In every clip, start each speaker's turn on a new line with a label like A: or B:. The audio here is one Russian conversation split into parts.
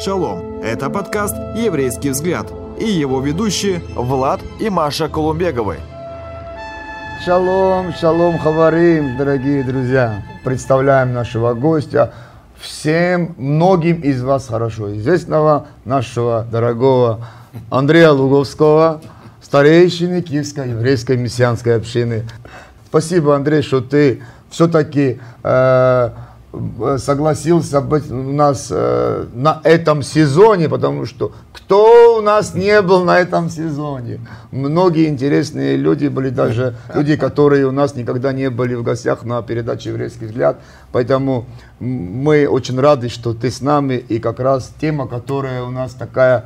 A: Шалом! Это подкаст «Еврейский взгляд» и его ведущие Влад и Маша Колумбеговы.
B: Шалом, шалом, хаварим, дорогие друзья. Представляем нашего гостя, всем, многим из вас хорошо известного, нашего дорогого Андрея Луговского, старейшины Киевской еврейской мессианской общины. Спасибо, Андрей, что ты все-таки э, согласился быть у нас э, на этом сезоне, потому что кто у нас не был на этом сезоне? Многие интересные люди были, даже люди, которые у нас никогда не были в гостях на передаче «Еврейский взгляд». Поэтому мы очень рады, что ты с нами, и как раз тема, которая у нас такая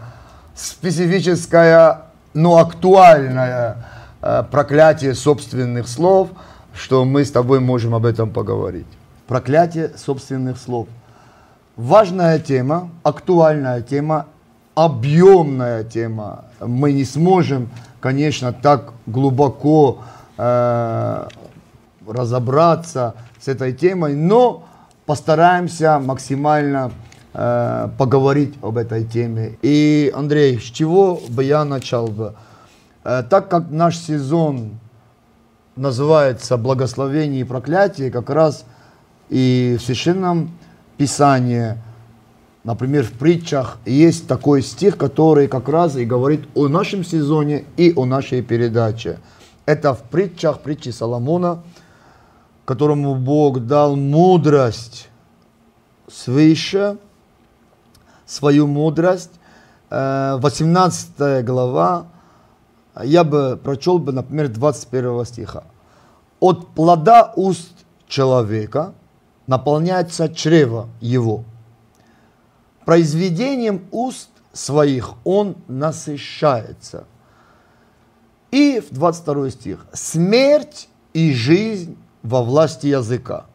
B: специфическая, но актуальная, э, проклятие собственных слов, что мы с тобой можем об этом поговорить проклятие собственных слов. Важная тема, актуальная тема, объемная тема. Мы не сможем, конечно, так глубоко э, разобраться с этой темой, но постараемся максимально э, поговорить об этой теме. И, Андрей, с чего бы я начал бы? Э, так как наш сезон называется «Благословение и проклятие», как раз – и в Священном Писании, например, в притчах, есть такой стих, который как раз и говорит о нашем сезоне и о нашей передаче. Это в притчах, притчи Соломона, которому Бог дал мудрость свыше, свою мудрость. 18 э, глава, я бы прочел бы, например, 21 стиха. «От плода уст человека – наполняется чрево его. Произведением уст своих он насыщается. И в 22 стих. Смерть и жизнь во власти языка.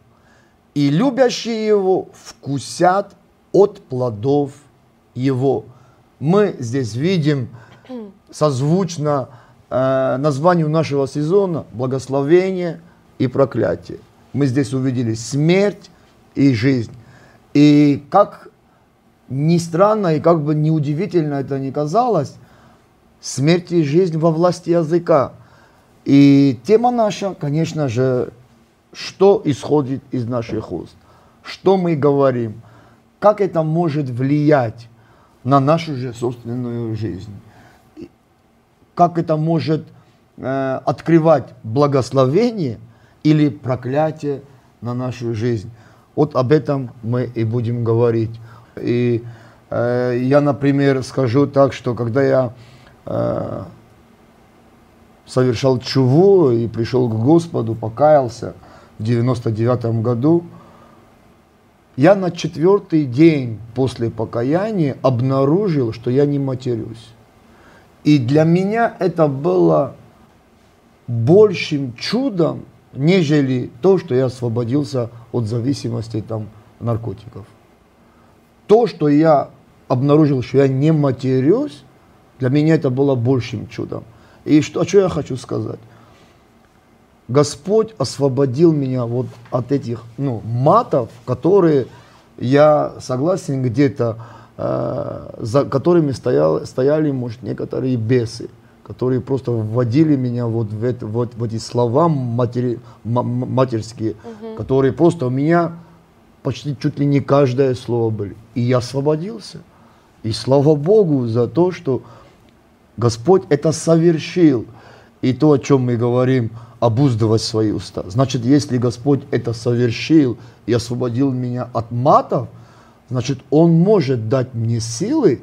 B: И любящие его вкусят от плодов его. Мы здесь видим созвучно э, названию нашего сезона благословение и проклятие мы здесь увидели смерть и жизнь. И как ни странно и как бы неудивительно это ни казалось, смерть и жизнь во власти языка. И тема наша, конечно же, что исходит из наших уст, что мы говорим, как это может влиять на нашу же собственную жизнь, как это может э, открывать благословение – или проклятие на нашу жизнь. Вот об этом мы и будем говорить. И э, я, например, скажу так, что когда я э, совершал чуву и пришел к Господу, покаялся в 99 году, я на четвертый день после покаяния обнаружил, что я не матерюсь. И для меня это было большим чудом, нежели то, что я освободился от зависимости там, наркотиков. То, что я обнаружил, что я не матерюсь, для меня это было большим чудом. И что, что я хочу сказать? Господь освободил меня вот от этих ну, матов, которые я согласен где-то, э, за которыми стоял, стояли, может, некоторые бесы которые просто вводили меня вот в, это, вот, в эти слова матери, матерские, угу. которые просто у меня почти чуть ли не каждое слово были. И я освободился. И слава Богу за то, что Господь это совершил. И то, о чем мы говорим, обуздывать свои уста. Значит, если Господь это совершил и освободил меня от матов, значит, Он может дать мне силы,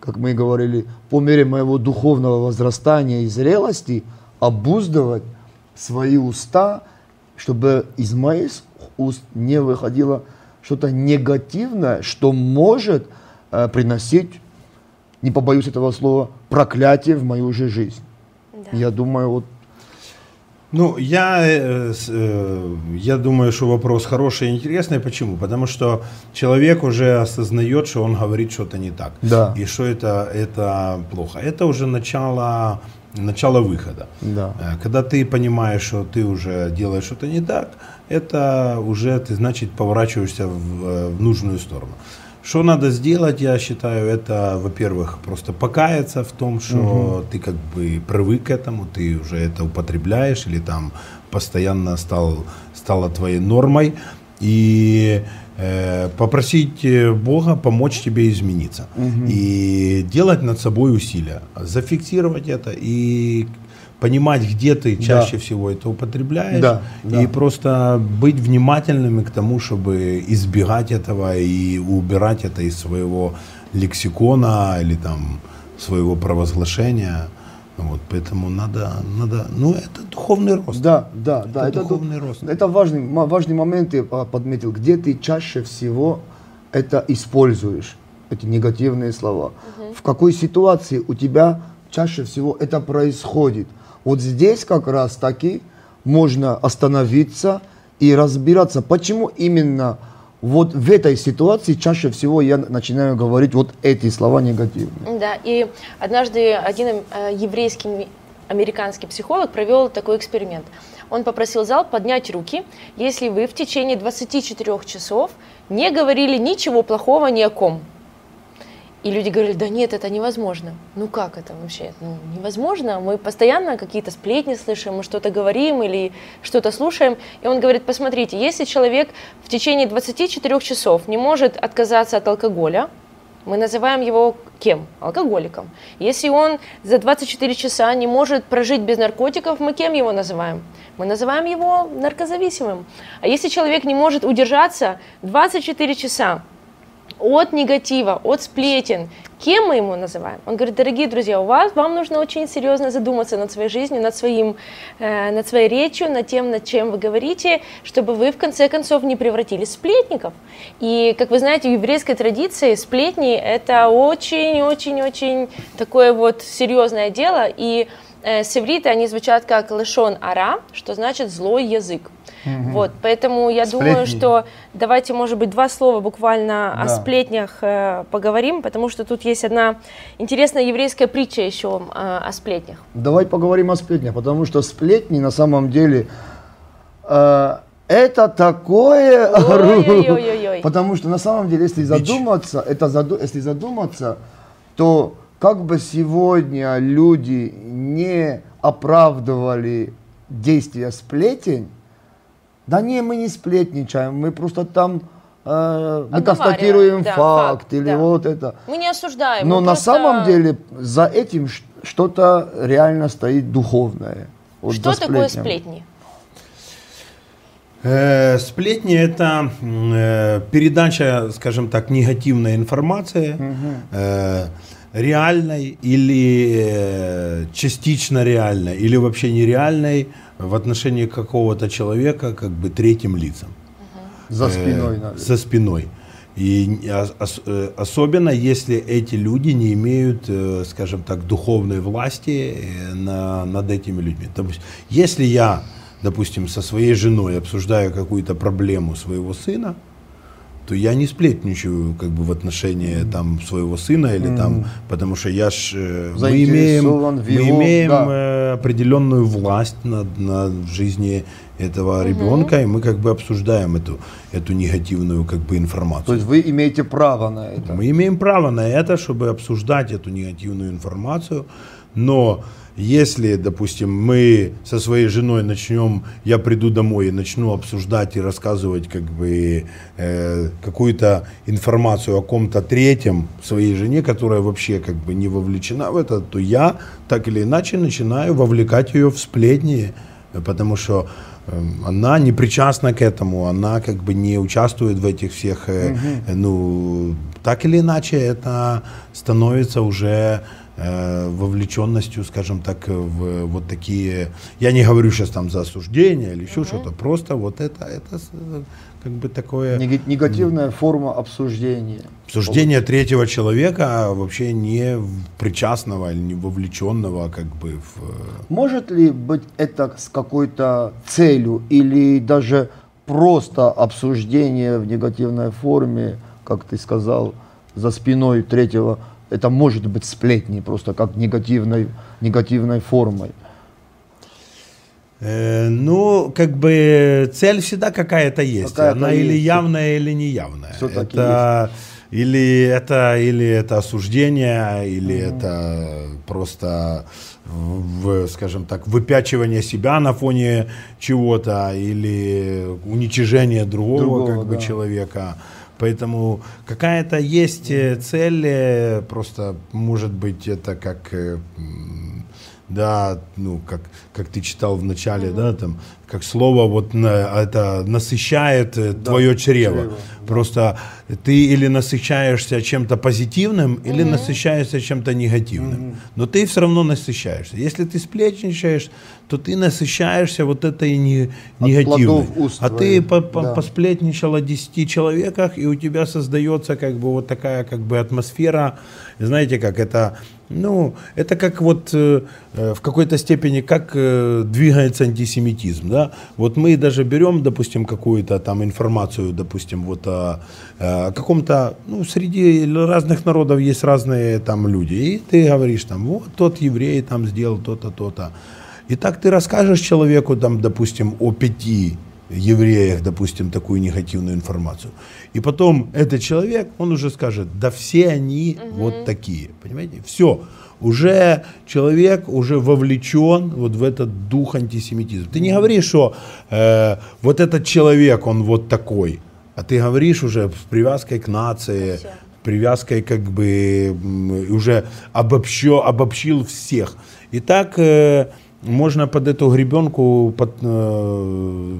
B: как мы говорили, по мере моего духовного возрастания и зрелости, обуздывать свои уста, чтобы из моих уст не выходило что-то негативное, что может э, приносить, не побоюсь этого слова, проклятие в мою же жизнь. Да. Я думаю, вот
C: ну, я, э, э, я думаю, что вопрос хороший и интересный. Почему? Потому что человек уже осознает, что он говорит что-то не так.
B: Да.
C: И что это, это плохо. Это уже начало, начало выхода.
B: Да.
C: Э, когда ты понимаешь, что ты уже делаешь что-то не так, это уже ты, значит, поворачиваешься в, в нужную сторону. Что надо сделать, я считаю, это, во-первых, просто покаяться в том, что угу. ты как бы привык к этому, ты уже это употребляешь или там постоянно стал, стало твоей нормой. И э, попросить Бога помочь тебе измениться. Угу. И делать над собой усилия. Зафиксировать это и понимать, где ты чаще да. всего это употребляешь, да, да. и просто быть внимательными к тому, чтобы избегать этого и убирать это из своего лексикона или там своего провозглашения. Вот, поэтому надо, надо, ну это духовный рост.
B: Да, да, да. Это, это духовный рост. Это важный, важный момент я подметил, где ты чаще всего это используешь, эти негативные слова. Угу. В какой ситуации у тебя чаще всего это происходит. Вот здесь как раз таки можно остановиться и разбираться, почему именно вот в этой ситуации чаще всего я начинаю говорить вот эти слова негативные.
D: Да, и однажды один э, еврейский американский психолог провел такой эксперимент. Он попросил зал поднять руки, если вы в течение 24 часов не говорили ничего плохого ни о ком. И люди говорили, да нет, это невозможно. Ну как это вообще? Ну, невозможно. Мы постоянно какие-то сплетни слышим, мы что-то говорим или что-то слушаем. И он говорит, посмотрите, если человек в течение 24 часов не может отказаться от алкоголя, мы называем его кем? Алкоголиком. Если он за 24 часа не может прожить без наркотиков, мы кем его называем? Мы называем его наркозависимым. А если человек не может удержаться 24 часа от негатива, от сплетен. Кем мы ему называем? Он говорит, дорогие друзья, у вас, вам нужно очень серьезно задуматься над своей жизнью, над, своим, э, над своей речью, над тем, над чем вы говорите, чтобы вы в конце концов не превратились в сплетников. И, как вы знаете, в еврейской традиции сплетни – это очень-очень-очень такое вот серьезное дело, и севриты, они звучат как лешон ара, что значит злой язык. Угу. Вот, поэтому я Сплетни. думаю, что давайте, может быть, два слова буквально да. о сплетнях э, поговорим, потому что тут есть одна интересная еврейская притча еще э, о сплетнях.
B: Давай поговорим о сплетнях, потому что сплетни на самом деле э, это такое оружие. Потому что на самом деле, если задуматься, это заду, если задуматься, то как бы сегодня люди не оправдывали действия сплетень, да не, мы не сплетничаем, мы просто там э, мы констатируем да, факт, факт или да. вот это.
D: Мы не осуждаем.
B: Но на просто... самом деле за этим что-то реально стоит духовное.
D: Вот что такое сплетни?
C: Э, сплетни это э, передача, скажем так, негативной информации, угу. э, реальной или э, частично реальной, или вообще нереальной в отношении какого-то человека как бы третьим лицам.
B: За спиной.
C: Э, за спиной. И э, особенно если эти люди не имеют, э, скажем так, духовной власти э, на, над этими людьми. То есть, если я, допустим, со своей женой обсуждаю какую-то проблему своего сына, то я не сплетничаю как бы в отношении там своего сына или mm. там, потому что я ж э, мы имеем, его, мы имеем да. Э, определенную власть над, над жизни этого mm-hmm. ребенка, и мы как бы обсуждаем эту, эту негативную как бы информацию. То
B: есть вы имеете право на это?
C: Мы имеем право на это, чтобы обсуждать эту негативную информацию, но если, допустим, мы со своей женой начнем, я приду домой и начну обсуждать и рассказывать как бы э, какую-то информацию о ком-то третьем своей жене, которая вообще как бы не вовлечена в это, то я так или иначе начинаю вовлекать ее в сплетни, потому что э, она не причастна к этому, она как бы не участвует в этих всех, угу. ну так или иначе это становится уже вовлеченностью, скажем так, в вот такие, я не говорю сейчас там за осуждение или еще mm что-то, просто вот это, это как бы такое...
B: Негативная форма обсуждения.
C: Обсуждение третьего человека, а вообще не причастного или не вовлеченного как бы в...
B: Может ли быть это с какой-то целью или даже просто обсуждение в негативной форме, как ты сказал, за спиной третьего это может быть сплетни, просто как негативной, негативной формой.
C: Э, ну, как бы цель всегда какая-то есть. Какая Она есть. или явная, или неявная. Это, Или это, или это осуждение, или это просто, в, скажем так, выпячивание себя на фоне чего-то, или уничижение другого,
B: Другого,
C: как бы
B: да.
C: человека. Поэтому какая-то есть э, цель, э, просто может быть это как э, да, ну, как, как ты читал в начале, да, там, как слово вот на, это насыщает э, твое чрево.
B: чрево,
C: Просто ты или насыщаешься чем-то позитивным, или насыщаешься чем-то негативным. Но ты все равно насыщаешься. Если ты сплетничаешь, то ты насыщаешься вот этой не, негативной.
B: уст
C: А ты
B: твоих,
C: по- по-
B: да.
C: посплетничал о 10 человеках, и у тебя создается как бы вот такая как бы атмосфера, знаете, как это, ну, это как вот э, э, в какой-то степени, как э, двигается антисемитизм, да, вот мы даже берем, допустим, какую-то там информацию, допустим, вот о, о каком-то, ну, среди разных народов есть разные там люди, и ты говоришь там, вот тот еврей там сделал то-то, то-то, и так ты расскажешь человеку, там, допустим, о пяти евреях, допустим, такую негативную информацию. И потом этот человек, он уже скажет, да все они вот такие, понимаете? Все, уже человек уже вовлечен вот в этот дух антисемитизма. Ты не говоришь, что э, вот этот человек, он вот такой, а ты говоришь уже с привязкой к нации, привязкой как бы уже обобщо, обобщил всех. И так э, можно под эту гребенку под, э,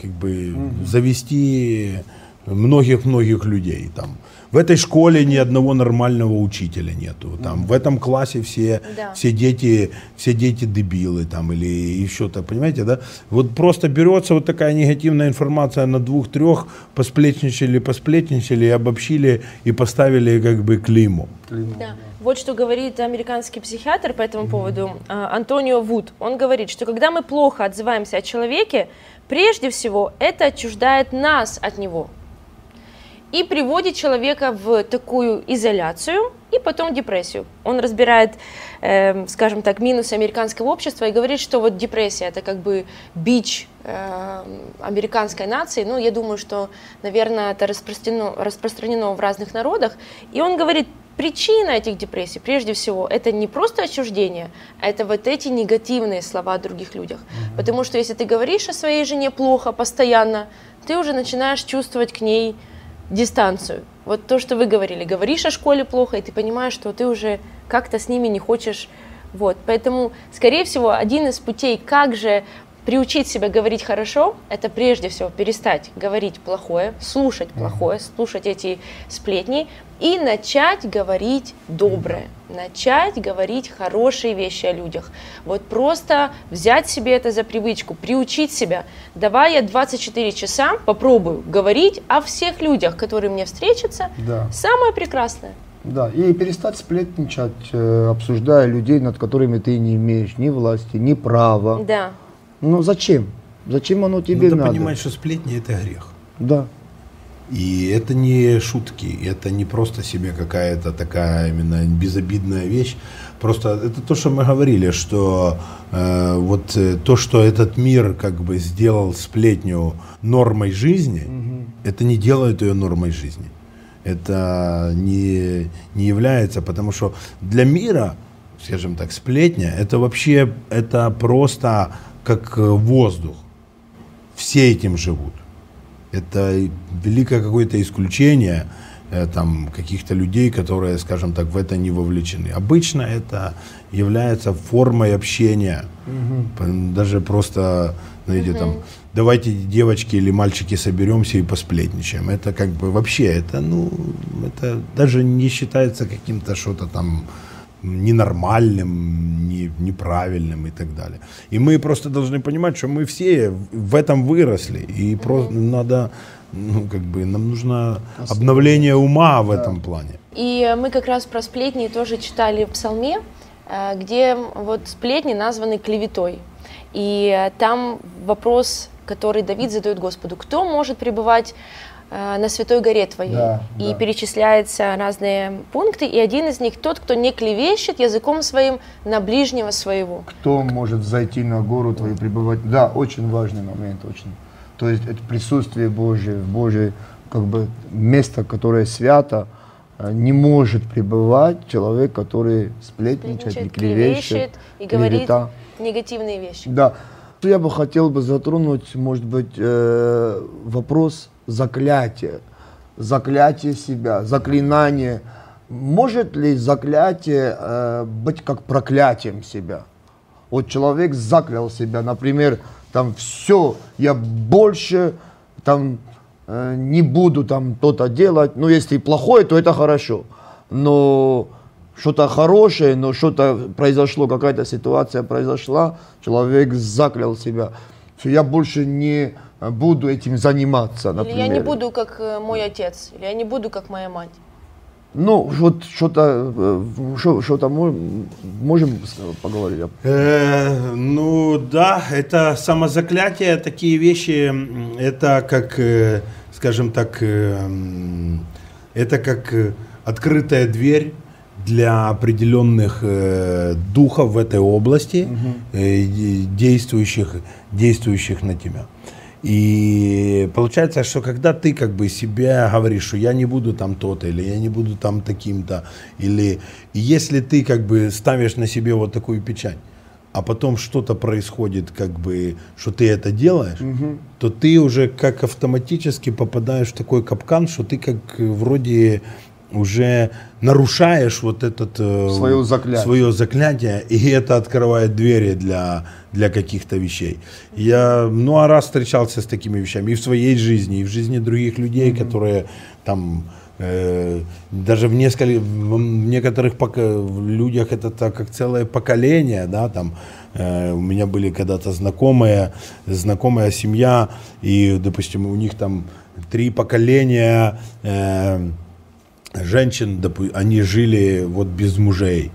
C: как бы завести многих-многих людей. Там. В этой школе ни одного нормального учителя нету. Там, В этом классе все,
D: Да.
C: все, дети, все дети дебилы там, или еще-то, понимаете, да? Вот просто берется вот такая негативная информация на двух-трех, посплетничали, посплетничали, обобщили и поставили как бы клеймо.
D: Да. Вот что говорит американский психиатр по этому поводу, а, Антонио Вуд. Он говорит, что когда мы плохо отзываемся о человеке, прежде всего это отчуждает нас от него и приводит человека в такую изоляцию и потом депрессию. Он разбирает, эм, скажем так, минусы американского общества и говорит, что вот депрессия это как бы бич эм, американской нации. Ну, я думаю, что, наверное, это распространено, распространено в разных народах. И он говорит, причина этих депрессий, прежде всего, это не просто отчуждение, а это вот эти негативные слова о других людях. Потому что если ты говоришь о своей жене плохо постоянно, ты уже начинаешь чувствовать к ней дистанцию. Вот то, что вы говорили, говоришь о школе плохо, и ты понимаешь, что ты уже как-то с ними не хочешь. Вот, поэтому, скорее всего, один из путей, как же приучить себя говорить хорошо, это прежде всего перестать говорить плохое, слушать плохое, слушать эти сплетни и начать говорить доброе, начать говорить хорошие вещи о людях. Вот просто взять себе это за привычку, приучить себя. Давай я 24 часа попробую говорить о всех людях, которые мне встретятся.
B: Да.
D: Самое прекрасное.
B: Да, и перестать сплетничать, э, обсуждая людей, над которыми ты не имеешь ни власти, ни права.
D: Да.
B: Ну зачем? Зачем оно тебе
C: Надо
B: надо?
C: понимать, что сплетни это грех.
B: Да.
C: И это не шутки, это не просто себе какая-то такая именно безобидная вещь. Просто это то, что мы говорили, что э, вот э, то, что этот мир как бы сделал сплетню нормой жизни, это не делает ее нормой жизни. Это не, не является, потому что для мира, скажем так, сплетня, это вообще, это просто как э, воздух. Все этим живут. Это великое какое-то исключение э, там, каких-то людей, которые, скажем так, в это не вовлечены. Обычно это является формой общения. П- Даже просто, знаете, там, давайте девочки или мальчики соберемся и посплетничаем. Это как бы вообще, это, ну, это даже не считается каким-то что-то там ненормальным, не, неправильным и так далее. И мы просто должны понимать, что мы все в- этом выросли, и просто надо, ну, как бы, нам нужно обновление ума в этом плане.
D: И мы как раз про сплетни тоже читали в Псалме, э, где вот сплетни названы клеветой. И там вопрос, который Давид задает Господу, кто может пребывать на святой горе твоей?
B: Да,
D: и
B: да.
D: перечисляются разные пункты, и один из них тот, кто не клевещет языком своим на ближнего своего.
B: Кто может зайти на гору твою, пребывать? Да, очень важный момент, очень. То есть это присутствие Божие, Божие, как бы место, которое свято, э, не может пребывать человек, который Сплетничает, клевещет,
D: клевещет и говорит
B: клевета.
D: негативные вещи.
B: Да. Я бы хотел бы затронуть, может быть, э, вопрос заклятия. Заклятие себя, заклинание. Может ли заклятие э, быть как проклятием себя? Вот человек заклял себя, например, там все, я больше там э, не буду там то-то делать. Ну, если плохое, то это хорошо. Но что-то хорошее, но что-то произошло, какая-то ситуация произошла, человек заклял себя. Что я больше не буду этим заниматься,
D: Или
B: например.
D: я не буду как э, мой отец, или я не буду как моя мать.
B: Ну, вот что-то, э, что- что-то мо- можем поговорить?
C: Э, ну да, это самозаклятие, такие вещи, это как, э, скажем так, это как открытая дверь для определенных э, духов в этой области, э, де- действующих, действующих на тебя. И получается, что когда ты как бы себе говоришь, что я не буду там то-то, или я не буду там таким-то, или если ты как бы ставишь на себе вот такую печать, а потом что-то происходит, как бы, что ты это делаешь, то ты уже как автоматически попадаешь в такой капкан, что ты как э, вроде уже нарушаешь вот этот э,
B: Своё заклятие.
C: свое заклятие, и это открывает двери для, для каких-то вещей. Я много раз встречался с такими вещами и в своей жизни, и в жизни других людей, которые там э, даже в, нескольких, в некоторых пока- в людях это так как целое поколение, да, там э, у меня были когда-то знакомые, знакомая семья, и, допустим, у них там три поколения э, женщин, они жили вот без мужей.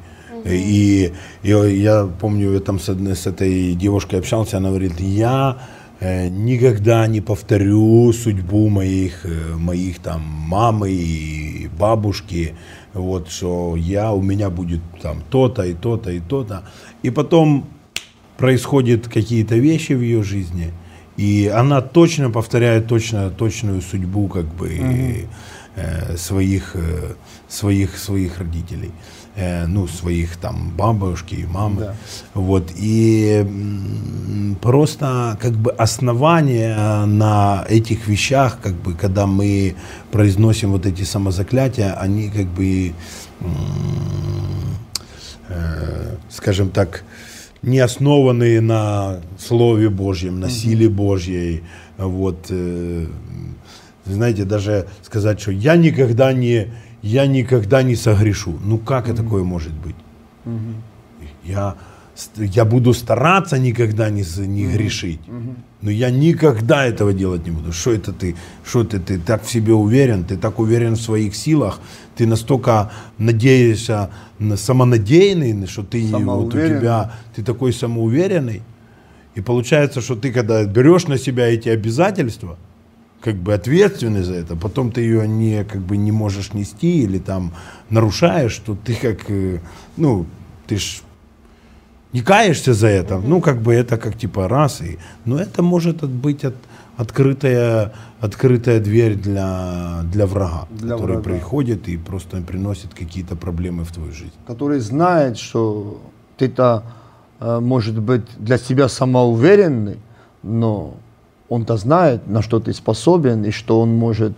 C: И, и я помню, я там с, с этой девушкой общался, она говорит, я э, никогда не повторю судьбу моих, э, моих там мамы и бабушки, вот, что я, у меня будет там то-то и то-то и то-то. И потом происходят какие-то вещи в ее жизни, и она точно повторяет точно, точную судьбу как бы э, своих, э, своих, своих родителей, Э, ну, своих там бабушки и мамы.
B: Да.
C: Вот, и просто как бы основание на этих вещах, как бы, когда мы произносим вот эти самозаклятия, они как бы э, скажем так, не основанные на Слове Божьем, на силе Божьей. Вот, э, знаете, даже сказать, что я никогда не, я никогда не согрешу. Ну как это такое может быть? Я, ст- я буду стараться никогда не, не грешить, но я никогда этого делать не буду. Что это ты? Что ты, ты так в себе уверен? Ты так уверен в своих силах? Ты настолько надеешься, на- самонадеянный, что ты вот у тебя, ты такой самоуверенный. И получается, что ты когда берешь на себя эти обязательства, как бы ответственный за это, потом ты ее не как бы не можешь нести или там нарушаешь, то ты как э, ну ты ж не каешься за это, ну как бы это как типа раз и, но это может быть от, открытая открытая дверь для для врага,
B: Для
C: который
B: врага.
C: приходит и просто приносит какие-то проблемы в твою жизнь.
B: который знает, что ты-то, э, может быть, для себя самоуверенный, но он-то знает, на что ты способен, и что он может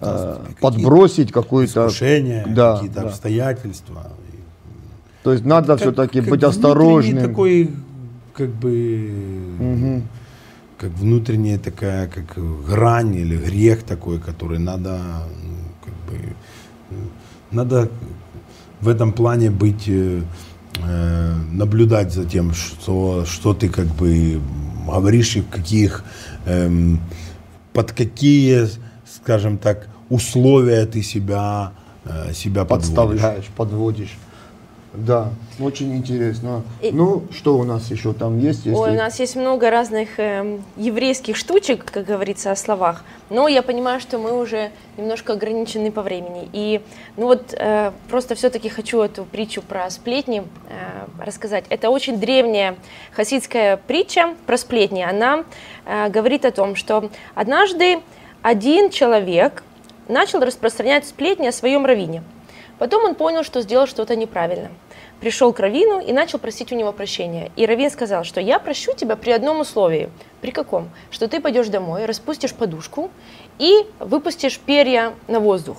B: э, подбросить какую-то...
C: Искушения,
B: Да,
C: какие-то
B: да.
C: обстоятельства.
B: То есть надо
C: как-
B: все-таки
C: как
B: быть осторожным.
C: такой, как бы, как внутренняя такая, как грань или грех такой, который надо, ну, как бы, надо в этом плане быть, э, наблюдать за тем, что, что ты как бы говоришь и в каких, эм, под какие, скажем так, условия ты себя, э, себя подводишь.
B: подставляешь, подводишь. Да, очень интересно.
D: И-
B: Ну, что у нас еще там есть? Если...
D: Ой, у нас есть много разных эм, еврейских штучек, как говорится, о словах. Но я понимаю, что мы уже немножко ограничены по времени. И ну вот э, просто все-таки хочу эту притчу про сплетни э, рассказать. Это очень древняя хасидская притча про сплетни. Она э, говорит о том, что однажды один человек начал распространять сплетни о своем раввине. Потом он понял, что сделал что-то неправильно. Пришел к Равину и начал просить у него прощения. И Равин сказал, что я прощу тебя при одном условии. При каком? Что ты пойдешь домой, распустишь подушку и выпустишь перья на воздух.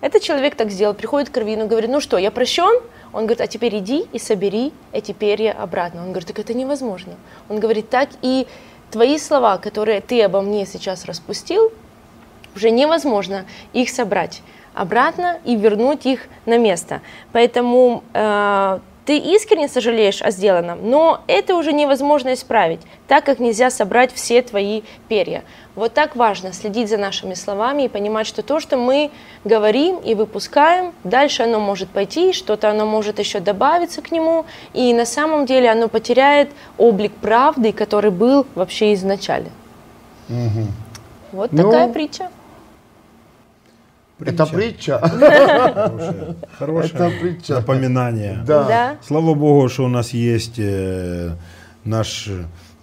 D: Этот человек так сделал, приходит к Равину, говорит, ну что, я прощен? Он говорит, а теперь иди и собери эти перья обратно. Он говорит, так это невозможно. Он говорит, так и твои слова, которые ты обо мне сейчас распустил, уже невозможно их собрать обратно и вернуть их на место. Поэтому э, ты искренне сожалеешь о сделанном, но это уже невозможно исправить, так как нельзя собрать все твои перья. Вот так важно следить за нашими словами и понимать, что то, что мы говорим и выпускаем, дальше оно может пойти, что-то оно может еще добавиться к нему, и на самом деле оно потеряет облик правды, который был вообще изначально. Угу. Вот ну, такая притча.
B: Притча. Это притча.
C: Хорошее, хорошее Это притча. напоминание.
B: Да. да.
C: Слава Богу, что у нас есть э, наш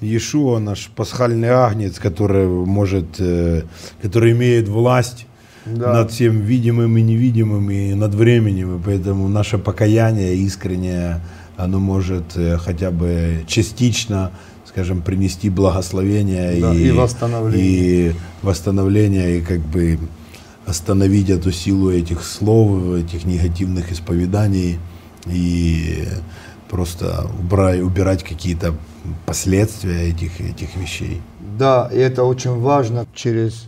C: Иешуа, наш пасхальный агнец, который может, э, который имеет власть да. над всем видимым и невидимым и над временем, и поэтому наше покаяние искреннее, оно может э, хотя бы частично скажем, принести благословение
B: да, и, и восстановление.
C: И восстановление, и как бы остановить эту силу этих слов, этих негативных исповеданий и просто убрать, убирать какие-то последствия этих, этих вещей.
B: Да, и это очень важно через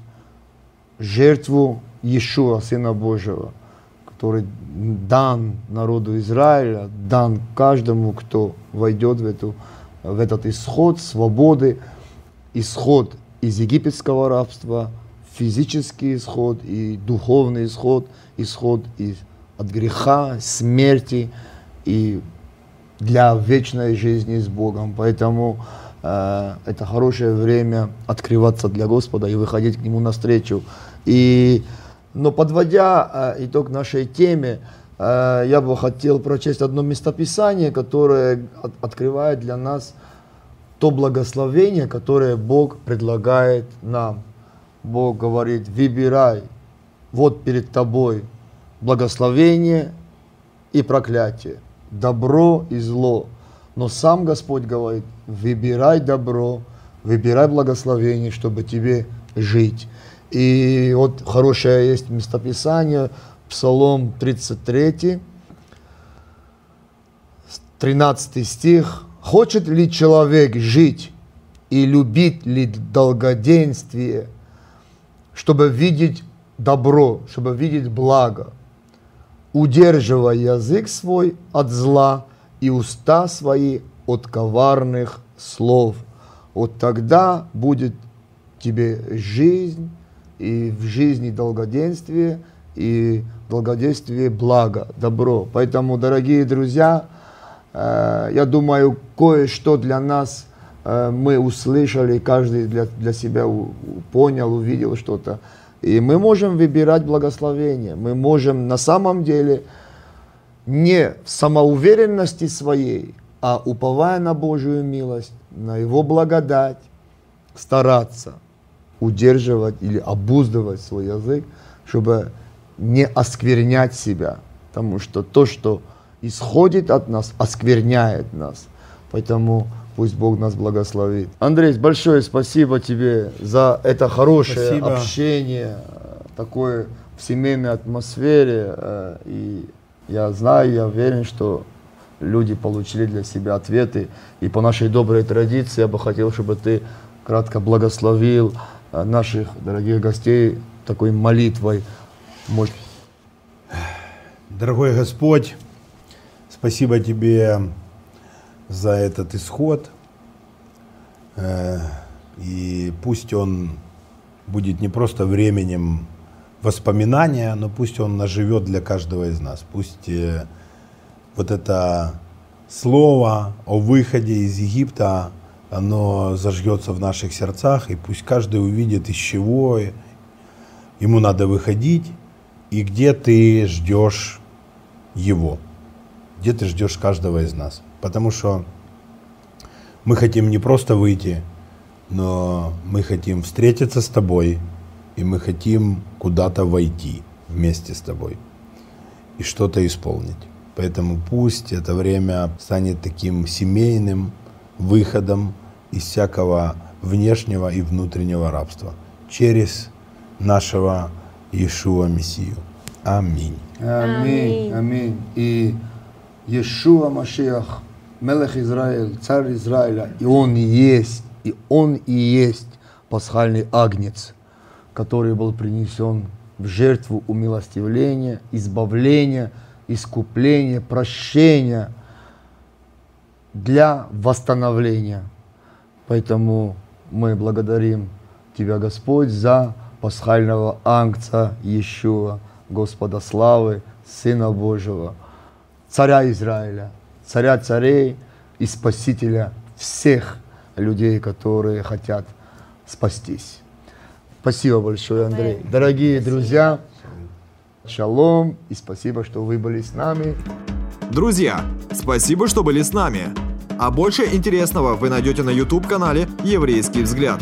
B: жертву Иешуа, Сына Божьего, который дан народу Израиля, дан каждому, кто войдет в, эту, в этот исход свободы, исход из египетского рабства – физический исход и духовный исход, исход из, от греха, смерти и для вечной жизни с Богом. Поэтому э, это хорошее время открываться для Господа и выходить к Нему навстречу. И, но подводя э, итог нашей теме, э, я бы хотел прочесть одно местописание, которое от, открывает для нас то благословение, которое Бог предлагает нам. Бог говорит, выбирай, вот перед тобой благословение и проклятие, добро и зло. Но сам Господь говорит, выбирай добро, выбирай благословение, чтобы тебе жить. И вот хорошее есть местописание, Псалом 33, 13 стих. «Хочет ли человек жить и любить ли долгоденствие – чтобы видеть добро, чтобы видеть благо, удерживая язык свой от зла и уста свои от коварных слов. Вот тогда будет тебе жизнь, и в жизни долгоденствие, и долгодействие благо, добро. Поэтому, дорогие друзья, э, я думаю, кое-что для нас – мы услышали, каждый для, для себя понял, увидел что-то. И мы можем выбирать благословение. Мы можем на самом деле не в самоуверенности своей, а уповая на Божию милость, на Его благодать, стараться удерживать или обуздывать свой язык, чтобы не осквернять себя. Потому что то, что исходит от нас, оскверняет нас. Поэтому Пусть Бог нас благословит. Андрей, большое спасибо тебе за это хорошее спасибо. общение, такое в семейной атмосфере. Э, и я знаю, я уверен, что люди получили для себя ответы. И по нашей доброй традиции я бы хотел, чтобы ты кратко благословил э, наших дорогих гостей такой молитвой. Может...
C: Дорогой Господь, спасибо тебе за этот исход. Э, и пусть он будет не просто временем воспоминания, но пусть он наживет для каждого из нас. Пусть э, вот это слово о выходе из Египта, оно зажгется в наших сердцах, и пусть каждый увидит, из чего ему надо выходить, и где ты ждешь его, где ты ждешь каждого из нас. Потому что мы хотим не просто выйти, но мы хотим встретиться с тобой, и мы хотим куда-то войти вместе с тобой. и что-то исполнить. Поэтому пусть это время станет таким семейным выходом из всякого внешнего и внутреннего рабства через нашего Иешуа Мессию. Аминь.
B: Аминь. Аминь. И Иешуа Машиах, Мелех Израиль, царь Израиля, и он и есть, и он и есть пасхальный агнец, который был принесен в жертву умилостивления, избавления, искупления, прощения для восстановления. Поэтому мы благодарим Тебя, Господь, за пасхального ангца Иешуа, Господа славы, Сына Божьего, Царя Израиля, Царя царей и Спасителя всех людей, которые хотят спастись. Спасибо большое, Андрей. Дорогие друзья, шалом и спасибо, что вы были с нами.
A: Друзья, спасибо, что были с нами. А больше интересного вы найдете на YouTube-канале «Еврейский взгляд».